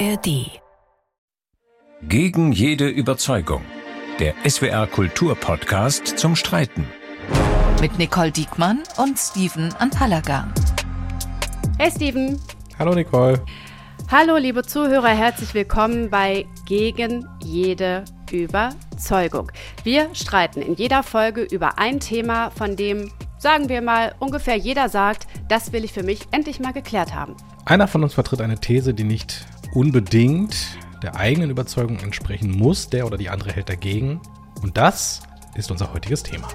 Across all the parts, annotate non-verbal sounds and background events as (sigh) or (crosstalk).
ARD. Gegen jede Überzeugung. Der SWR Kulturpodcast zum Streiten. Mit Nicole Diekmann und Steven Anpalagan. Hey Steven. Hallo Nicole. Hallo liebe Zuhörer, herzlich willkommen bei Gegen jede Überzeugung. Wir streiten in jeder Folge über ein Thema, von dem, sagen wir mal, ungefähr jeder sagt, das will ich für mich endlich mal geklärt haben. Einer von uns vertritt eine These, die nicht unbedingt der eigenen Überzeugung entsprechen muss, der oder die andere hält dagegen. Und das ist unser heutiges Thema.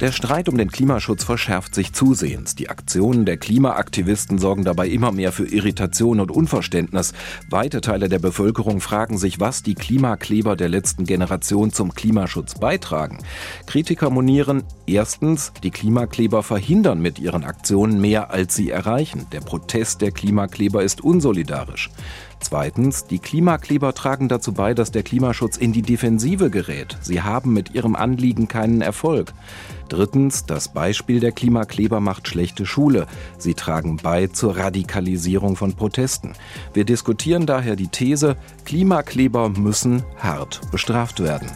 Der Streit um den Klimaschutz verschärft sich zusehends. Die Aktionen der Klimaaktivisten sorgen dabei immer mehr für Irritation und Unverständnis. Weite Teile der Bevölkerung fragen sich, was die Klimakleber der letzten Generation zum Klimaschutz beitragen. Kritiker monieren, erstens, die Klimakleber verhindern mit ihren Aktionen mehr, als sie erreichen. Der Protest der Klimakleber ist unsolidarisch. Zweitens, die Klimakleber tragen dazu bei, dass der Klimaschutz in die Defensive gerät. Sie haben mit ihrem Anliegen keinen Erfolg. Drittens, das Beispiel der Klimakleber macht schlechte Schule. Sie tragen bei zur Radikalisierung von Protesten. Wir diskutieren daher die These, Klimakleber müssen hart bestraft werden.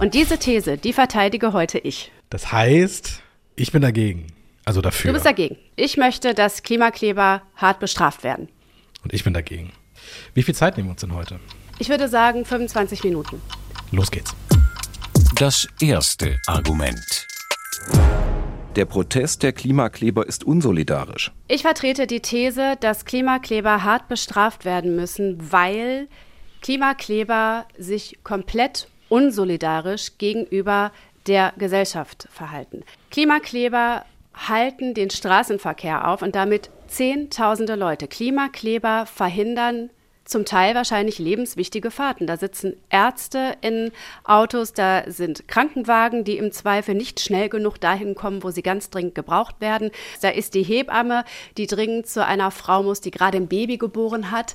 Und diese These, die verteidige heute ich. Das heißt, ich bin dagegen. Also dafür. Du bist dagegen. Ich möchte, dass Klimakleber hart bestraft werden. Und ich bin dagegen. Wie viel Zeit nehmen wir uns denn heute? Ich würde sagen 25 Minuten. Los geht's. Das erste Argument. Der Protest der Klimakleber ist unsolidarisch. Ich vertrete die These, dass Klimakleber hart bestraft werden müssen, weil Klimakleber sich komplett unsolidarisch gegenüber der Gesellschaft verhalten. Klimakleber halten den Straßenverkehr auf und damit Zehntausende Leute. Klimakleber verhindern zum Teil wahrscheinlich lebenswichtige Fahrten. Da sitzen Ärzte in Autos, da sind Krankenwagen, die im Zweifel nicht schnell genug dahin kommen, wo sie ganz dringend gebraucht werden. Da ist die Hebamme, die dringend zu einer Frau muss, die gerade ein Baby geboren hat.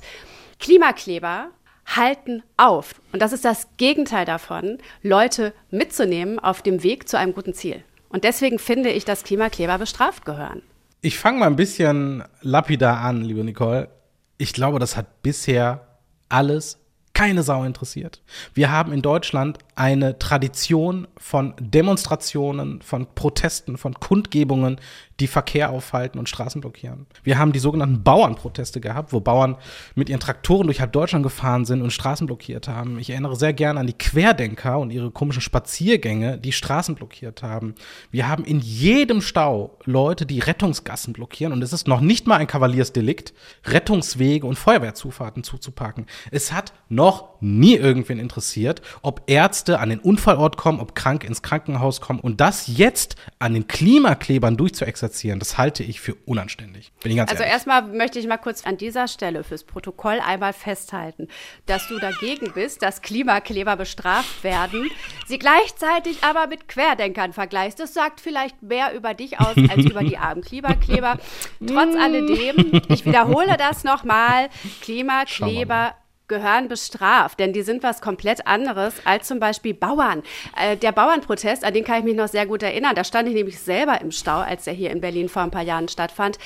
Klimakleber halten auf. Und das ist das Gegenteil davon, Leute mitzunehmen auf dem Weg zu einem guten Ziel. Und deswegen finde ich, dass Klimakleber bestraft gehören. Ich fange mal ein bisschen lapidar an, liebe Nicole. Ich glaube, das hat bisher alles keine Sau interessiert. Wir haben in Deutschland eine Tradition von Demonstrationen, von Protesten, von Kundgebungen, die Verkehr aufhalten und Straßen blockieren. Wir haben die sogenannten Bauernproteste gehabt, wo Bauern mit ihren Traktoren durch halb Deutschland gefahren sind und Straßen blockiert haben. Ich erinnere sehr gerne an die Querdenker und ihre komischen Spaziergänge, die Straßen blockiert haben. Wir haben in jedem Stau Leute, die Rettungsgassen blockieren und es ist noch nicht mal ein Kavaliersdelikt, Rettungswege und Feuerwehrzufahrten zuzupacken. Es hat noch nie irgendwen interessiert, ob Ärzte an den Unfallort kommen, ob krank ins Krankenhaus kommen und das jetzt an den Klimaklebern durchzuexerzieren exerzieren. Das halte ich für unanständig. Bin ich ganz also ehrlich. erstmal möchte ich mal kurz an dieser Stelle fürs Protokoll einmal festhalten, dass du dagegen bist, dass Klimakleber bestraft werden, sie gleichzeitig aber mit Querdenkern vergleichst. Das sagt vielleicht mehr über dich aus als über die armen Klimakleber. (laughs) Trotz alledem, ich wiederhole das nochmal, Klimakleber gehören bestraft, denn die sind was komplett anderes als zum Beispiel Bauern. Äh, der Bauernprotest, an den kann ich mich noch sehr gut erinnern, da stand ich nämlich selber im Stau, als er hier in Berlin vor ein paar Jahren stattfand.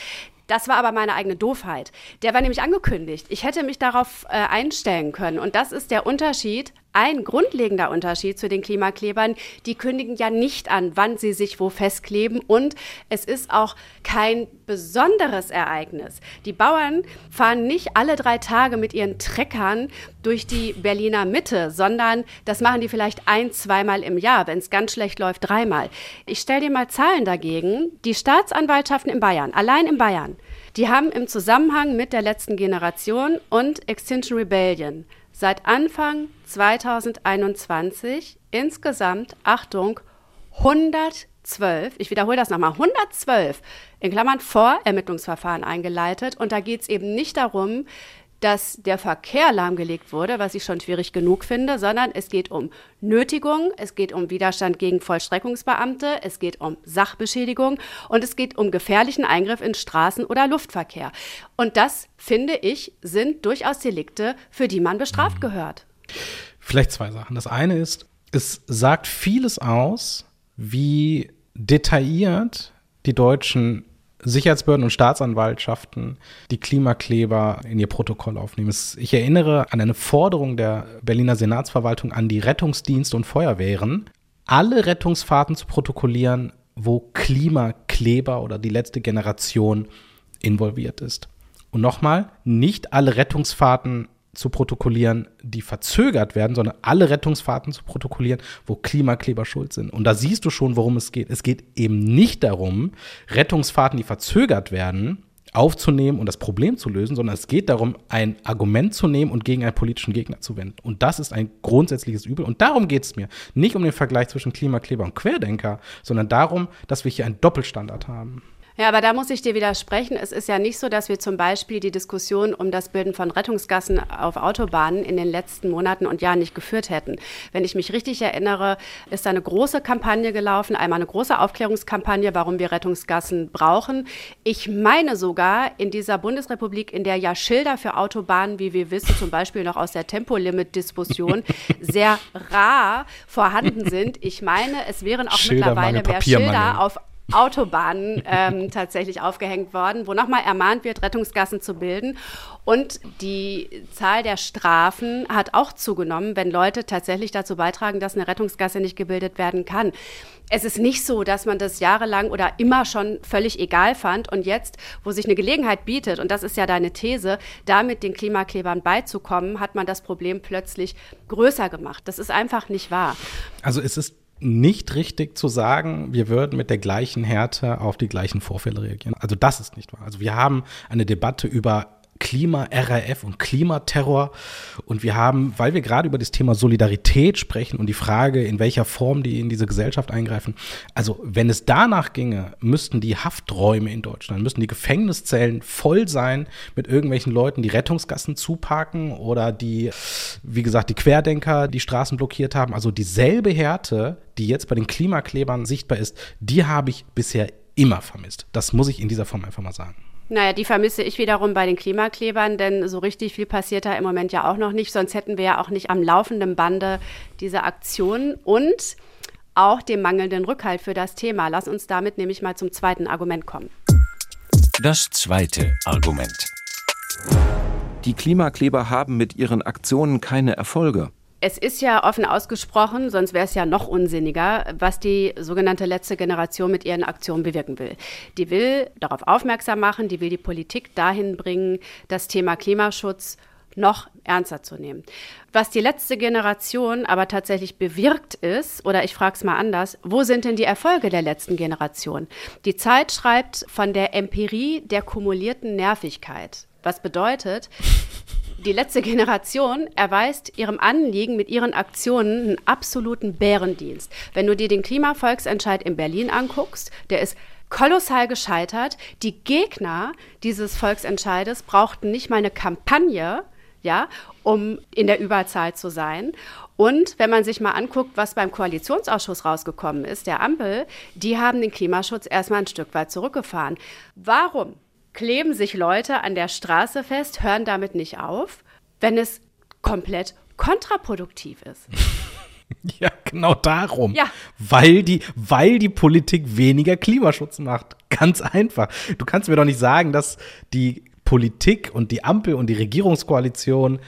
Das war aber meine eigene Doofheit. Der war nämlich angekündigt. Ich hätte mich darauf äh, einstellen können. Und das ist der Unterschied ein grundlegender Unterschied zu den Klimaklebern. Die kündigen ja nicht an, wann sie sich wo festkleben. Und es ist auch kein besonderes Ereignis. Die Bauern fahren nicht alle drei Tage mit ihren Treckern durch die Berliner Mitte, sondern das machen die vielleicht ein, zweimal im Jahr, wenn es ganz schlecht läuft, dreimal. Ich stelle dir mal Zahlen dagegen. Die Staatsanwaltschaften in Bayern, allein in Bayern, die haben im Zusammenhang mit der letzten Generation und Extinction Rebellion seit Anfang 2021 insgesamt, Achtung, 112, ich wiederhole das nochmal, 112 in Klammern Vorermittlungsverfahren eingeleitet. Und da geht es eben nicht darum, dass der Verkehr lahmgelegt wurde, was ich schon schwierig genug finde, sondern es geht um Nötigung, es geht um Widerstand gegen Vollstreckungsbeamte, es geht um Sachbeschädigung und es geht um gefährlichen Eingriff in Straßen- oder Luftverkehr. Und das, finde ich, sind durchaus Delikte, für die man bestraft mhm. gehört. Vielleicht zwei Sachen. Das eine ist, es sagt vieles aus, wie detailliert die Deutschen Sicherheitsbehörden und Staatsanwaltschaften die Klimakleber in ihr Protokoll aufnehmen. Ich erinnere an eine Forderung der Berliner Senatsverwaltung an die Rettungsdienste und Feuerwehren, alle Rettungsfahrten zu protokollieren, wo Klimakleber oder die letzte Generation involviert ist. Und nochmal, nicht alle Rettungsfahrten zu protokollieren, die verzögert werden, sondern alle Rettungsfahrten zu protokollieren, wo Klimakleber schuld sind. Und da siehst du schon, worum es geht. Es geht eben nicht darum, Rettungsfahrten, die verzögert werden, aufzunehmen und das Problem zu lösen, sondern es geht darum, ein Argument zu nehmen und gegen einen politischen Gegner zu wenden. Und das ist ein grundsätzliches Übel. Und darum geht es mir. Nicht um den Vergleich zwischen Klimakleber und Querdenker, sondern darum, dass wir hier einen Doppelstandard haben. Ja, aber da muss ich dir widersprechen. Es ist ja nicht so, dass wir zum Beispiel die Diskussion um das Bilden von Rettungsgassen auf Autobahnen in den letzten Monaten und Jahren nicht geführt hätten. Wenn ich mich richtig erinnere, ist da eine große Kampagne gelaufen, einmal eine große Aufklärungskampagne, warum wir Rettungsgassen brauchen. Ich meine sogar in dieser Bundesrepublik, in der ja Schilder für Autobahnen, wie wir wissen, zum Beispiel noch aus der Tempolimit-Diskussion, (laughs) sehr rar vorhanden sind. Ich meine, es wären auch mittlerweile mehr Schilder auf Autobahnen ähm, (laughs) tatsächlich aufgehängt worden, wo nochmal ermahnt wird, Rettungsgassen zu bilden. Und die Zahl der Strafen hat auch zugenommen, wenn Leute tatsächlich dazu beitragen, dass eine Rettungsgasse nicht gebildet werden kann. Es ist nicht so, dass man das jahrelang oder immer schon völlig egal fand und jetzt, wo sich eine Gelegenheit bietet, und das ist ja deine These, damit den Klimaklebern beizukommen, hat man das Problem plötzlich größer gemacht. Das ist einfach nicht wahr. Also es ist nicht richtig zu sagen, wir würden mit der gleichen Härte auf die gleichen Vorfälle reagieren. Also das ist nicht wahr. Also wir haben eine Debatte über Klima-RAF und Klimaterror. Und wir haben, weil wir gerade über das Thema Solidarität sprechen und die Frage, in welcher Form die in diese Gesellschaft eingreifen. Also, wenn es danach ginge, müssten die Hafträume in Deutschland, müssten die Gefängniszellen voll sein mit irgendwelchen Leuten, die Rettungsgassen zuparken oder die, wie gesagt, die Querdenker die Straßen blockiert haben. Also dieselbe Härte, die jetzt bei den Klimaklebern sichtbar ist, die habe ich bisher immer vermisst. Das muss ich in dieser Form einfach mal sagen. Naja, die vermisse ich wiederum bei den Klimaklebern, denn so richtig viel passiert da im Moment ja auch noch nicht. Sonst hätten wir ja auch nicht am laufenden Bande diese Aktionen und auch den mangelnden Rückhalt für das Thema. Lass uns damit nämlich mal zum zweiten Argument kommen. Das zweite Argument. Die Klimakleber haben mit ihren Aktionen keine Erfolge. Es ist ja offen ausgesprochen, sonst wäre es ja noch unsinniger, was die sogenannte letzte Generation mit ihren Aktionen bewirken will. Die will darauf aufmerksam machen, die will die Politik dahin bringen, das Thema Klimaschutz noch ernster zu nehmen. Was die letzte Generation aber tatsächlich bewirkt ist, oder ich frage es mal anders, wo sind denn die Erfolge der letzten Generation? Die Zeit schreibt von der Empirie der kumulierten Nervigkeit. Was bedeutet, die letzte Generation erweist ihrem Anliegen mit ihren Aktionen einen absoluten Bärendienst. Wenn du dir den Klimavolksentscheid in Berlin anguckst, der ist kolossal gescheitert. Die Gegner dieses Volksentscheides brauchten nicht mal eine Kampagne, ja, um in der Überzahl zu sein. Und wenn man sich mal anguckt, was beim Koalitionsausschuss rausgekommen ist, der Ampel, die haben den Klimaschutz erstmal ein Stück weit zurückgefahren. Warum? Kleben sich Leute an der Straße fest, hören damit nicht auf, wenn es komplett kontraproduktiv ist. (laughs) Ja, genau darum. Ja. Weil die, weil die Politik weniger Klimaschutz macht. Ganz einfach. Du kannst mir doch nicht sagen, dass die Politik und die Ampel und die Regierungskoalition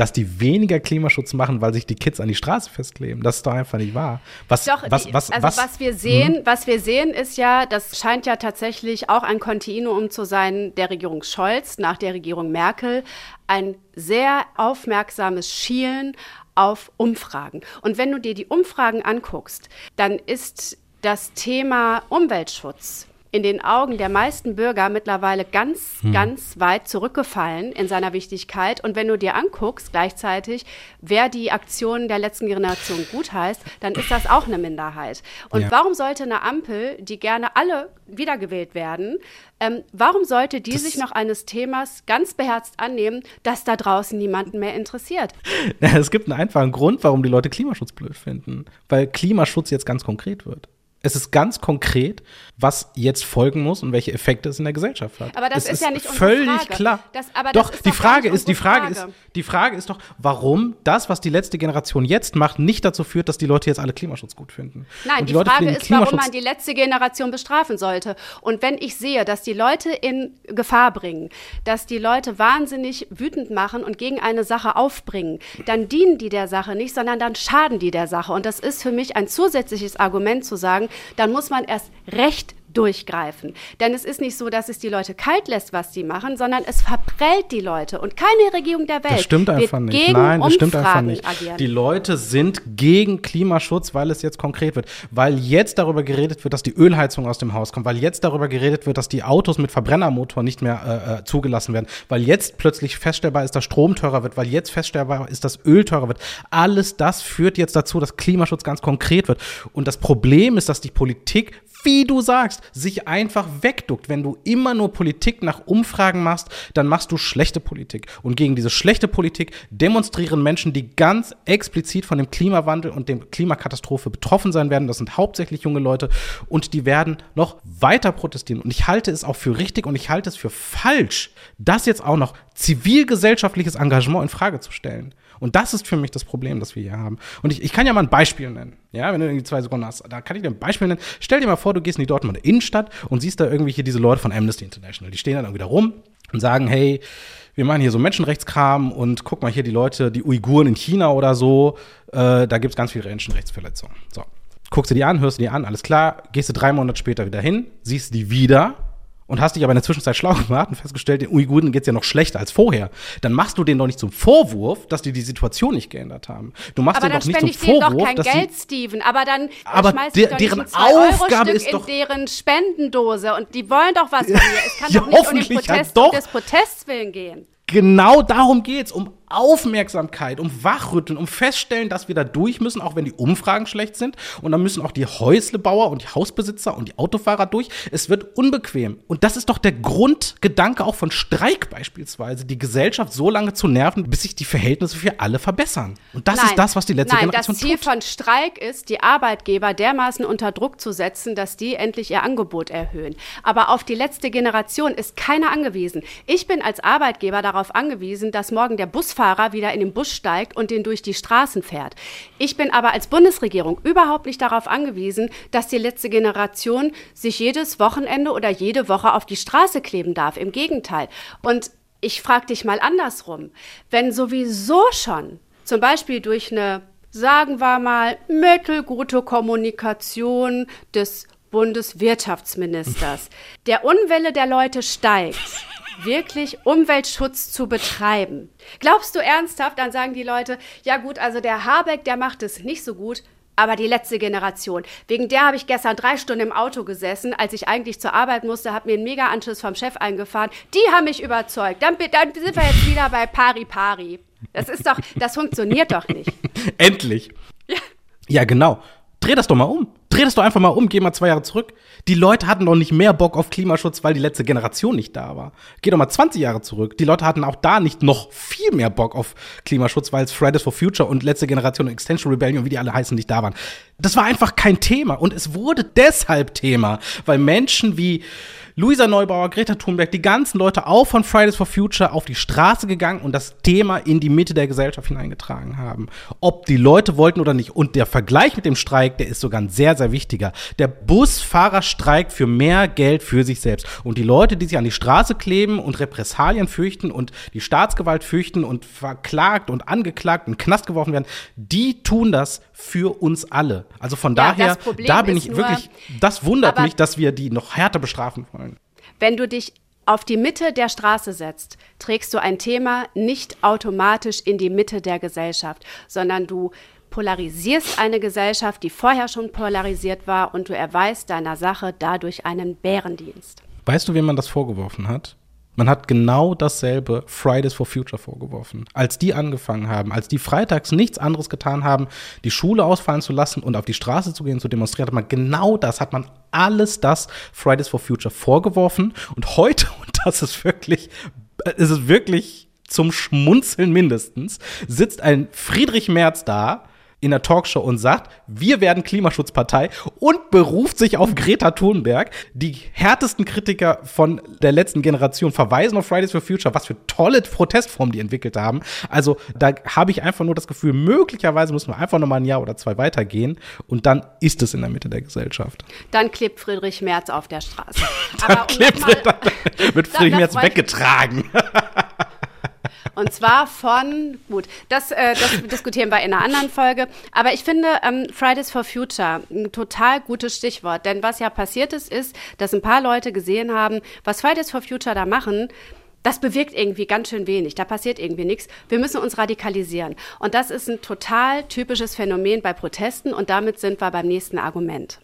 dass die weniger Klimaschutz machen, weil sich die Kids an die Straße festkleben. Das ist doch einfach nicht wahr. Was, doch, was, was, also was, was wir sehen, hm? was wir sehen, ist ja, das scheint ja tatsächlich auch ein Kontinuum zu sein der Regierung Scholz nach der Regierung Merkel. Ein sehr aufmerksames Schielen auf Umfragen. Und wenn du dir die Umfragen anguckst, dann ist das Thema Umweltschutz in den Augen der meisten Bürger mittlerweile ganz, hm. ganz weit zurückgefallen in seiner Wichtigkeit. Und wenn du dir anguckst gleichzeitig, wer die Aktionen der letzten Generation gut heißt, dann ist das auch eine Minderheit. Und ja. warum sollte eine Ampel, die gerne alle wiedergewählt werden, ähm, warum sollte die das sich noch eines Themas ganz beherzt annehmen, das da draußen niemanden mehr interessiert? Ja, (laughs) es gibt einen einfachen Grund, warum die Leute Klimaschutz blöd finden. Weil Klimaschutz jetzt ganz konkret wird. Es ist ganz konkret, was jetzt folgen muss und welche Effekte es in der Gesellschaft hat. Aber das es ist ja nicht völlig Frage. klar. Das- doch das die doch Frage ist, die Frage, Frage. ist, die Frage ist doch, warum das, was die letzte Generation jetzt macht, nicht dazu führt, dass die Leute jetzt alle Klimaschutz gut finden. Nein, Und die, Leute Frage ist, warum man die letzte Generation bestrafen sollte. Und wenn ich sehe, dass die Leute in Gefahr bringen, dass die Leute wahnsinnig wütend machen und gegen eine Sache aufbringen, dann dienen die der Sache nicht, sondern dann schaden die der Sache. Und das ist für mich ein zusätzliches Argument zu sagen, dann muss man erst recht durchgreifen. Denn es ist nicht so, dass es die Leute kalt lässt, was sie machen, sondern es verprellt die Leute. Und keine Regierung der Welt Das stimmt wird einfach nicht. gegen Nein, das stimmt einfach nicht. agieren. Die Leute sind gegen Klimaschutz, weil es jetzt konkret wird. Weil jetzt darüber geredet wird, dass die Ölheizung aus dem Haus kommt. Weil jetzt darüber geredet wird, dass die Autos mit Verbrennermotor nicht mehr äh, äh, zugelassen werden. Weil jetzt plötzlich feststellbar ist, dass Strom teurer wird. Weil jetzt feststellbar ist, dass Öl teurer wird. Alles das führt jetzt dazu, dass Klimaschutz ganz konkret wird. Und das Problem ist, dass die Politik wie du sagst, sich einfach wegduckt. Wenn du immer nur Politik nach Umfragen machst, dann machst du schlechte Politik. Und gegen diese schlechte Politik demonstrieren Menschen, die ganz explizit von dem Klimawandel und dem Klimakatastrophe betroffen sein werden. Das sind hauptsächlich junge Leute und die werden noch weiter protestieren. Und ich halte es auch für richtig und ich halte es für falsch, das jetzt auch noch zivilgesellschaftliches Engagement in Frage zu stellen. Und das ist für mich das Problem, das wir hier haben. Und ich, ich kann ja mal ein Beispiel nennen. Ja, wenn du irgendwie zwei Sekunden hast, da kann ich dir ein Beispiel nennen. Stell dir mal vor, du gehst in die Dortmunder Innenstadt und siehst da irgendwie hier diese Leute von Amnesty International. Die stehen dann irgendwie da rum und sagen, hey, wir machen hier so Menschenrechtskram und guck mal hier die Leute, die Uiguren in China oder so, äh, da gibt's ganz viele Menschenrechtsverletzungen. So. Guckst du die an, hörst du die an, alles klar, gehst du drei Monate später wieder hin, siehst die wieder und hast dich aber in der Zwischenzeit schlau gemacht und festgestellt, den Uiguren geht's ja noch schlechter als vorher, dann machst du denen doch nicht zum Vorwurf, dass die die Situation nicht geändert haben. Du machst Aber denen dann doch nicht spende zum ich denen doch Vorwurf, kein dass Geld, sie Steven. Aber dann äh, Aber schmeiß der- deren nicht ein 2 Aufgabe ist doch- in deren Spendendose. Und die wollen doch was von mir. Es kann (laughs) Ja, doch nicht um den Protest um des Protests willen gehen. Genau darum geht's, um Aufmerksamkeit, um Wachrütteln, um feststellen, dass wir da durch müssen, auch wenn die Umfragen schlecht sind. Und dann müssen auch die Häuslebauer und die Hausbesitzer und die Autofahrer durch. Es wird unbequem. Und das ist doch der Grundgedanke auch von Streik beispielsweise, die Gesellschaft so lange zu nerven, bis sich die Verhältnisse für alle verbessern. Und das ist das, was die letzte Nein, Generation das Ziel tut. von Streik ist, die Arbeitgeber dermaßen unter Druck zu setzen, dass die endlich ihr Angebot erhöhen. Aber auf die letzte Generation ist keiner angewiesen. Ich bin als Arbeitgeber darauf angewiesen, dass morgen der Busfahrer wieder in den Bus steigt und den durch die Straßen fährt. Ich bin aber als Bundesregierung überhaupt nicht darauf angewiesen, dass die letzte Generation sich jedes Wochenende oder jede Woche auf die Straße kleben darf. Im Gegenteil. Und ich frage dich mal andersrum. Wenn sowieso schon zum Beispiel durch eine, sagen wir mal, mittelgute Kommunikation des Bundeswirtschaftsministers der Unwille der Leute steigt, wirklich Umweltschutz zu betreiben. Glaubst du ernsthaft, dann sagen die Leute, ja gut, also der Habeck, der macht es nicht so gut, aber die letzte Generation. Wegen der habe ich gestern drei Stunden im Auto gesessen, als ich eigentlich zur Arbeit musste, habe mir einen Mega-Anschluss vom Chef eingefahren. Die haben mich überzeugt. Dann, dann sind wir jetzt wieder bei Pari Pari. Das ist doch, das funktioniert doch nicht. (laughs) Endlich. Ja. genau. Dreh das doch mal um. Dreh das doch einfach mal um, geh mal zwei Jahre zurück. Die Leute hatten doch nicht mehr Bock auf Klimaschutz, weil die letzte Generation nicht da war. Geh doch mal 20 Jahre zurück. Die Leute hatten auch da nicht noch viel mehr Bock auf Klimaschutz, weil es Fridays for Future und letzte Generation und Extension Rebellion, wie die alle heißen, nicht da waren. Das war einfach kein Thema. Und es wurde deshalb Thema, weil Menschen wie Luisa Neubauer, Greta Thunberg, die ganzen Leute auch von Fridays for Future auf die Straße gegangen und das Thema in die Mitte der Gesellschaft hineingetragen haben. Ob die Leute wollten oder nicht. Und der Vergleich mit dem Streik, der ist sogar ein sehr, sehr wichtiger. Der Busfahrer streikt für mehr Geld für sich selbst. Und die Leute, die sich an die Straße kleben und Repressalien fürchten und die Staatsgewalt fürchten und verklagt und angeklagt und in Knast geworfen werden, die tun das für uns alle. Also von Ja, daher, da bin ich nur- wirklich, das wundert mich, dass wir die noch härter bestrafen wollen. Wenn du dich auf die Mitte der Straße setzt, trägst du ein Thema nicht automatisch in die Mitte der Gesellschaft, sondern du polarisierst eine Gesellschaft, die vorher schon polarisiert war und du erweist deiner Sache dadurch einen Bärendienst. Weißt du, wem man das vorgeworfen hat? Man hat genau dasselbe Fridays for Future vorgeworfen. Als die angefangen haben, als die freitags nichts anderes getan haben, die Schule ausfallen zu lassen und auf die Straße zu gehen, zu demonstrieren, hat man genau das, hat man alles das Fridays for Future vorgeworfen. Und heute, (laughs) und das ist wirklich, es ist wirklich zum Schmunzeln mindestens, sitzt ein Friedrich Merz da, in der Talkshow und sagt, wir werden Klimaschutzpartei und beruft sich auf Greta Thunberg. Die härtesten Kritiker von der letzten Generation verweisen auf Fridays for Future, was für tolle Protestformen die entwickelt haben. Also da habe ich einfach nur das Gefühl, möglicherweise müssen wir einfach noch mal ein Jahr oder zwei weitergehen und dann ist es in der Mitte der Gesellschaft. Dann klebt Friedrich Merz auf der Straße. (laughs) dann klebt, mal, (laughs) wird Friedrich Merz weggetragen. (laughs) Und zwar von, gut, das, äh, das (laughs) diskutieren wir in einer anderen Folge. Aber ich finde ähm, Fridays for Future ein total gutes Stichwort. Denn was ja passiert ist, ist, dass ein paar Leute gesehen haben, was Fridays for Future da machen, das bewirkt irgendwie ganz schön wenig. Da passiert irgendwie nichts. Wir müssen uns radikalisieren. Und das ist ein total typisches Phänomen bei Protesten. Und damit sind wir beim nächsten Argument.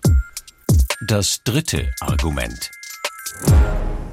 Das dritte Argument.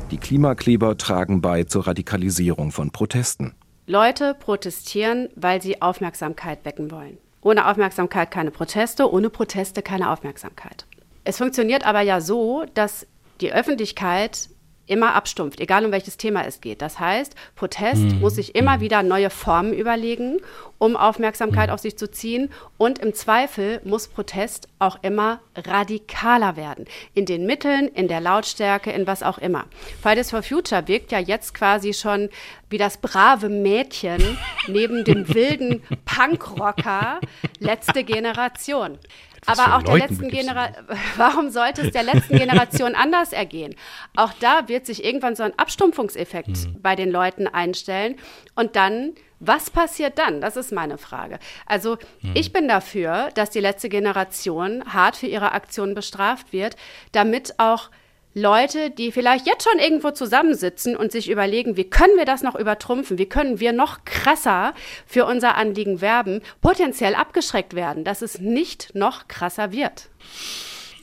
Die Klimakleber tragen bei zur Radikalisierung von Protesten. Leute protestieren, weil sie Aufmerksamkeit wecken wollen. Ohne Aufmerksamkeit keine Proteste, ohne Proteste keine Aufmerksamkeit. Es funktioniert aber ja so, dass die Öffentlichkeit immer abstumpft, egal um welches Thema es geht. Das heißt, Protest mhm. muss sich immer mhm. wieder neue Formen überlegen, um Aufmerksamkeit mhm. auf sich zu ziehen. Und im Zweifel muss Protest auch immer radikaler werden. In den Mitteln, in der Lautstärke, in was auch immer. Fridays for Future wirkt ja jetzt quasi schon wie das brave Mädchen (laughs) neben dem wilden Punkrocker letzte Generation. Was Aber auch der letzten Generation, (laughs) warum sollte es der letzten Generation anders ergehen? Auch da wird sich irgendwann so ein Abstumpfungseffekt mhm. bei den Leuten einstellen. Und dann, was passiert dann? Das ist meine Frage. Also, mhm. ich bin dafür, dass die letzte Generation hart für ihre Aktionen bestraft wird, damit auch Leute, die vielleicht jetzt schon irgendwo zusammensitzen und sich überlegen, wie können wir das noch übertrumpfen, wie können wir noch krasser für unser Anliegen werben, potenziell abgeschreckt werden, dass es nicht noch krasser wird.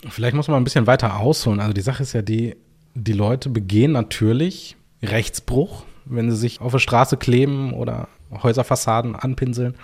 Vielleicht muss man ein bisschen weiter ausholen. Also die Sache ist ja die, die Leute begehen natürlich Rechtsbruch, wenn sie sich auf der Straße kleben oder Häuserfassaden anpinseln.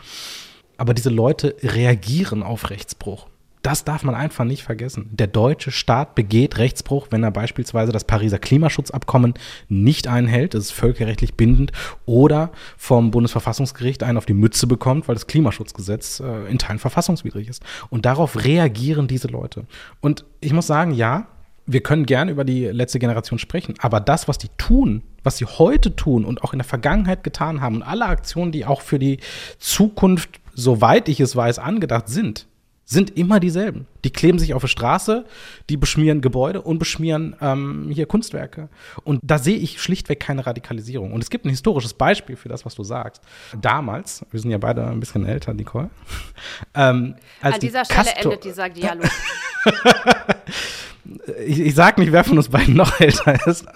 Aber diese Leute reagieren auf Rechtsbruch. Das darf man einfach nicht vergessen. Der deutsche Staat begeht Rechtsbruch, wenn er beispielsweise das Pariser Klimaschutzabkommen nicht einhält, das ist völkerrechtlich bindend, oder vom Bundesverfassungsgericht einen auf die Mütze bekommt, weil das Klimaschutzgesetz äh, in Teilen verfassungswidrig ist. Und darauf reagieren diese Leute. Und ich muss sagen, ja, wir können gern über die letzte Generation sprechen, aber das, was die tun, was sie heute tun und auch in der Vergangenheit getan haben und alle Aktionen, die auch für die Zukunft, soweit ich es weiß, angedacht sind, sind immer dieselben. Die kleben sich auf der Straße, die beschmieren Gebäude und beschmieren ähm, hier Kunstwerke. Und da sehe ich schlichtweg keine Radikalisierung. Und es gibt ein historisches Beispiel für das, was du sagst. Damals, wir sind ja beide ein bisschen älter, Nicole. (laughs) ähm, An dieser Stelle Castor endet dieser Dialog. (laughs) ich, ich sag nicht, wer von uns beiden noch (laughs) älter ist,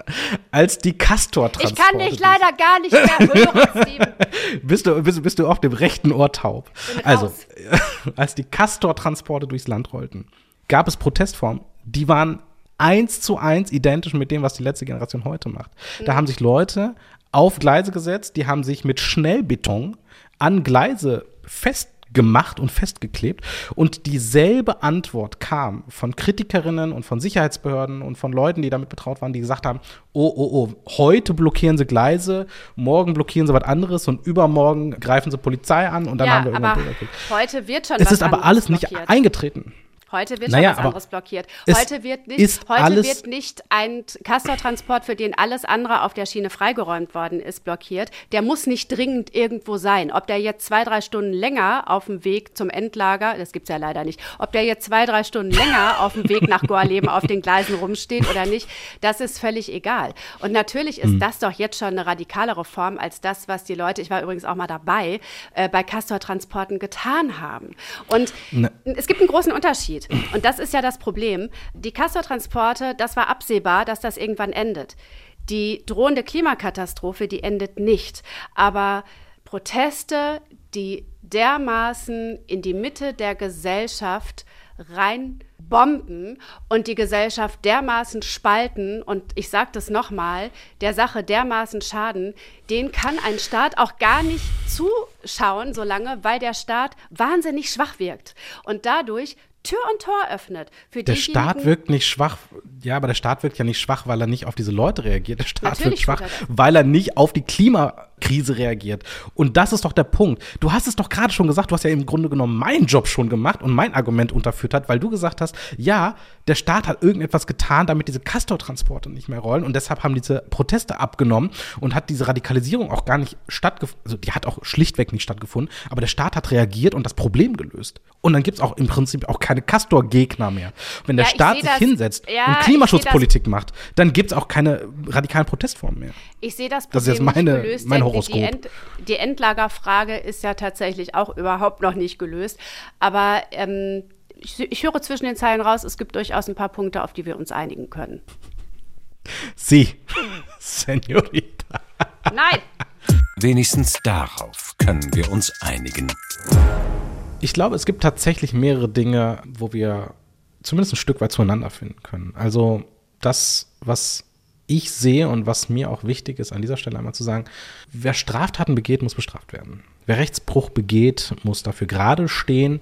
als die Castor-Transporte. Ich kann dich leider gar nicht mehr hören, (laughs) bist, du, bist, bist du auf dem rechten Ohr taub. Also, raus. (laughs) als die Castor-Transporte durchs Land rollten, gab es Protestformen, die waren eins zu eins identisch mit dem, was die letzte Generation heute macht. Mhm. Da haben sich Leute auf Gleise gesetzt, die haben sich mit Schnellbeton an Gleise fest gemacht und festgeklebt. Und dieselbe Antwort kam von Kritikerinnen und von Sicherheitsbehörden und von Leuten, die damit betraut waren, die gesagt haben, oh, oh, oh, heute blockieren sie Gleise, morgen blockieren sie was anderes und übermorgen greifen sie Polizei an und dann ja, haben wir irgendwann Bürgerkrieg. Heute wird schon Es ist aber alles nicht eingetreten. Heute wird naja, schon was anderes blockiert. Heute wird nicht, heute wird nicht ein Castortransport, für den alles andere auf der Schiene freigeräumt worden ist, blockiert. Der muss nicht dringend irgendwo sein. Ob der jetzt zwei, drei Stunden länger auf dem Weg zum Endlager, das gibt es ja leider nicht, ob der jetzt zwei, drei Stunden länger auf dem Weg nach Gorleben auf den Gleisen rumsteht oder nicht, das ist völlig egal. Und natürlich ist mhm. das doch jetzt schon eine radikalere Form als das, was die Leute, ich war übrigens auch mal dabei, äh, bei Castortransporten getan haben. Und Na. es gibt einen großen Unterschied. Unterschied. Und das ist ja das Problem. Die Castortransporte, das war absehbar, dass das irgendwann endet. Die drohende Klimakatastrophe, die endet nicht. Aber Proteste, die dermaßen in die Mitte der Gesellschaft rein bomben und die Gesellschaft dermaßen spalten und ich sage das nochmal, der Sache dermaßen schaden, den kann ein Staat auch gar nicht zuschauen, solange, weil der Staat wahnsinnig schwach wirkt. Und dadurch Tür und Tor öffnet. Für der Staat wirkt nicht schwach, ja, aber der Staat wirkt ja nicht schwach, weil er nicht auf diese Leute reagiert. Der Staat Natürlich wirkt schwach, weil er nicht auf die Klima Krise reagiert. Und das ist doch der Punkt. Du hast es doch gerade schon gesagt, du hast ja im Grunde genommen meinen Job schon gemacht und mein Argument unterführt hat, weil du gesagt hast, ja, der Staat hat irgendetwas getan, damit diese Castor-Transporte nicht mehr rollen und deshalb haben diese Proteste abgenommen und hat diese Radikalisierung auch gar nicht stattgefunden, also die hat auch schlichtweg nicht stattgefunden, aber der Staat hat reagiert und das Problem gelöst. Und dann gibt es auch im Prinzip auch keine Castor-Gegner mehr. Wenn der Ja, Staat sich das- hinsetzt ja, und Klimaschutzpolitik macht, dann gibt es auch keine radikalen Protestformen mehr. Ich sehe das Das ist Problem jetzt meine- nicht gelöst. mein Horoskop. Die, End, die Endlagerfrage ist ja tatsächlich auch überhaupt noch nicht gelöst. Aber ähm, ich, ich höre zwischen den Zeilen raus, es gibt durchaus ein paar Punkte, auf die wir uns einigen können. Sie, (laughs) Senorita. Nein! Wenigstens darauf können wir uns einigen. Ich glaube, es gibt tatsächlich mehrere Dinge, wo wir zumindest ein Stück weit zueinander finden können. Also das, was ich sehe und was mir auch wichtig ist, an dieser Stelle einmal zu sagen, wer Straftaten begeht, muss bestraft werden. Wer Rechtsbruch begeht, muss dafür gerade stehen.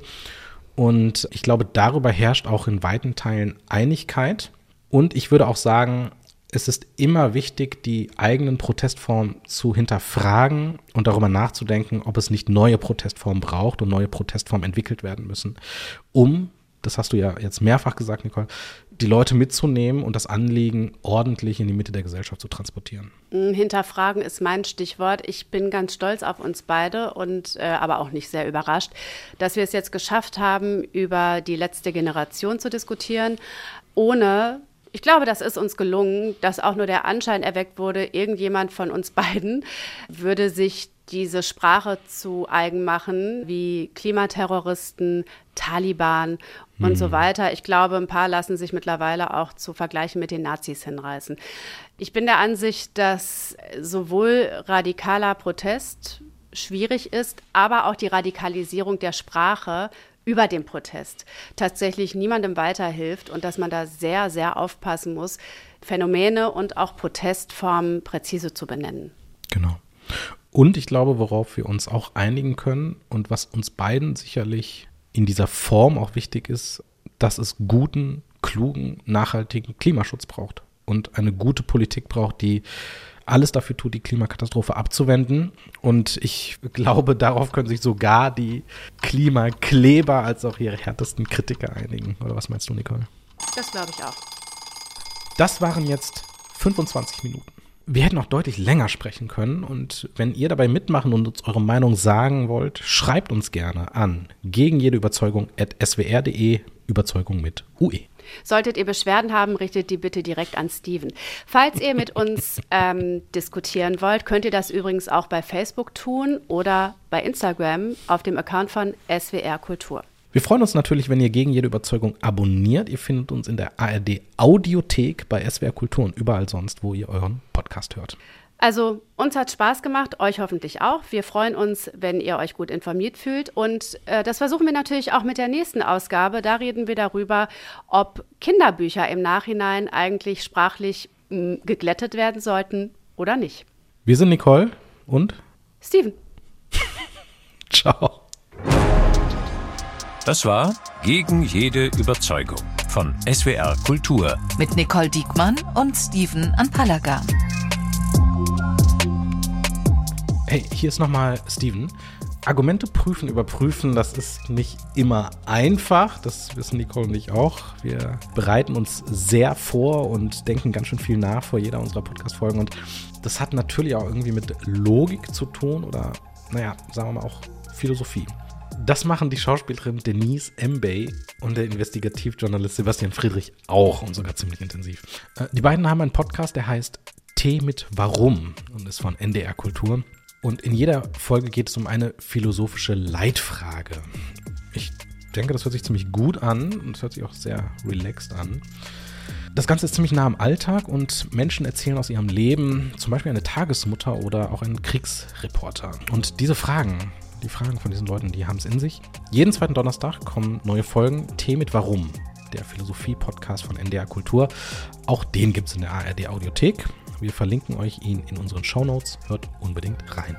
Und ich glaube, darüber herrscht auch in weiten Teilen Einigkeit. Und ich würde auch sagen, es ist immer wichtig, die eigenen Protestformen zu hinterfragen und darüber nachzudenken, ob es nicht neue Protestformen braucht und neue Protestformen entwickelt werden müssen, um, das hast du ja jetzt mehrfach gesagt, Nicole, die Leute mitzunehmen und das Anliegen ordentlich in die Mitte der Gesellschaft zu transportieren. Mm, Hinterfragen ist mein Stichwort. Ich bin ganz stolz auf uns beide und äh, aber auch nicht sehr überrascht, dass wir es jetzt geschafft haben, über die letzte Generation zu diskutieren, ohne ich glaube, das ist uns gelungen, dass auch nur der Anschein erweckt wurde, irgendjemand von uns (laughs) beiden würde sich diese Sprache zu eigen machen, wie Klimaterroristen, Taliban und so weiter. Ich glaube, ein paar lassen sich mittlerweile auch zu Vergleichen mit den Nazis hinreißen. Ich bin der Ansicht, dass sowohl radikaler Protest schwierig ist, aber auch die Radikalisierung der Sprache über dem Protest tatsächlich niemandem weiterhilft und dass man da sehr, sehr aufpassen muss, Phänomene und auch Protestformen präzise zu benennen. Genau. Und ich glaube, worauf wir uns auch einigen können und was uns beiden sicherlich in dieser Form auch wichtig ist, dass es guten, klugen, nachhaltigen Klimaschutz braucht und eine gute Politik braucht, die alles dafür tut, die Klimakatastrophe abzuwenden. Und ich glaube, darauf können sich sogar die Klimakleber als auch ihre härtesten Kritiker einigen. Oder was meinst du, Nicole? Das glaube ich auch. Das waren jetzt 25 Minuten. Wir hätten noch deutlich länger sprechen können und wenn ihr dabei mitmachen und uns eure Meinung sagen wollt, schreibt uns gerne an gegen jede Überzeugung at swr.de Überzeugung mit UE. Solltet ihr Beschwerden haben, richtet die bitte direkt an Steven. Falls ihr mit uns (laughs) ähm, diskutieren wollt, könnt ihr das übrigens auch bei Facebook tun oder bei Instagram auf dem Account von SWR Kultur. Wir freuen uns natürlich, wenn ihr gegen jede Überzeugung abonniert. Ihr findet uns in der ARD Audiothek bei SWR Kultur und überall sonst, wo ihr euren Podcast hört. Also uns hat Spaß gemacht, euch hoffentlich auch. Wir freuen uns, wenn ihr euch gut informiert fühlt. Und äh, das versuchen wir natürlich auch mit der nächsten Ausgabe. Da reden wir darüber, ob Kinderbücher im Nachhinein eigentlich sprachlich mh, geglättet werden sollten oder nicht. Wir sind Nicole und Steven. (laughs) ciao. Das war Gegen jede Überzeugung von SWR Kultur. Mit Nicole Diekmann und Steven Anpalaga. Hey, hier ist nochmal Steven. Argumente prüfen, überprüfen, das ist nicht immer einfach. Das wissen Nicole und ich auch. Wir bereiten uns sehr vor und denken ganz schön viel nach vor jeder unserer Podcast-Folgen. Und das hat natürlich auch irgendwie mit Logik zu tun oder, naja, sagen wir mal auch Philosophie. Das machen die Schauspielerin Denise Mbey und der Investigativjournalist Sebastian Friedrich auch und sogar ziemlich intensiv. Äh, Die beiden haben einen Podcast, der heißt Tee mit Warum und ist von NDR Kultur. Und in jeder Folge geht es um eine philosophische Leitfrage. Ich denke, das hört sich ziemlich gut an und es hört sich auch sehr relaxed an. Das Ganze ist ziemlich nah am Alltag und Menschen erzählen aus ihrem Leben, zum Beispiel eine Tagesmutter oder auch ein Kriegsreporter. Und diese Fragen, die Fragen von diesen Leuten, die haben es in sich. Jeden zweiten Donnerstag kommen neue Folgen. Tee mit Warum, der Philosophie-Podcast von NDR Kultur. Auch den gibt es in der ARD Audiothek. Wir verlinken euch ihn in unseren Show Notes. Hört unbedingt rein.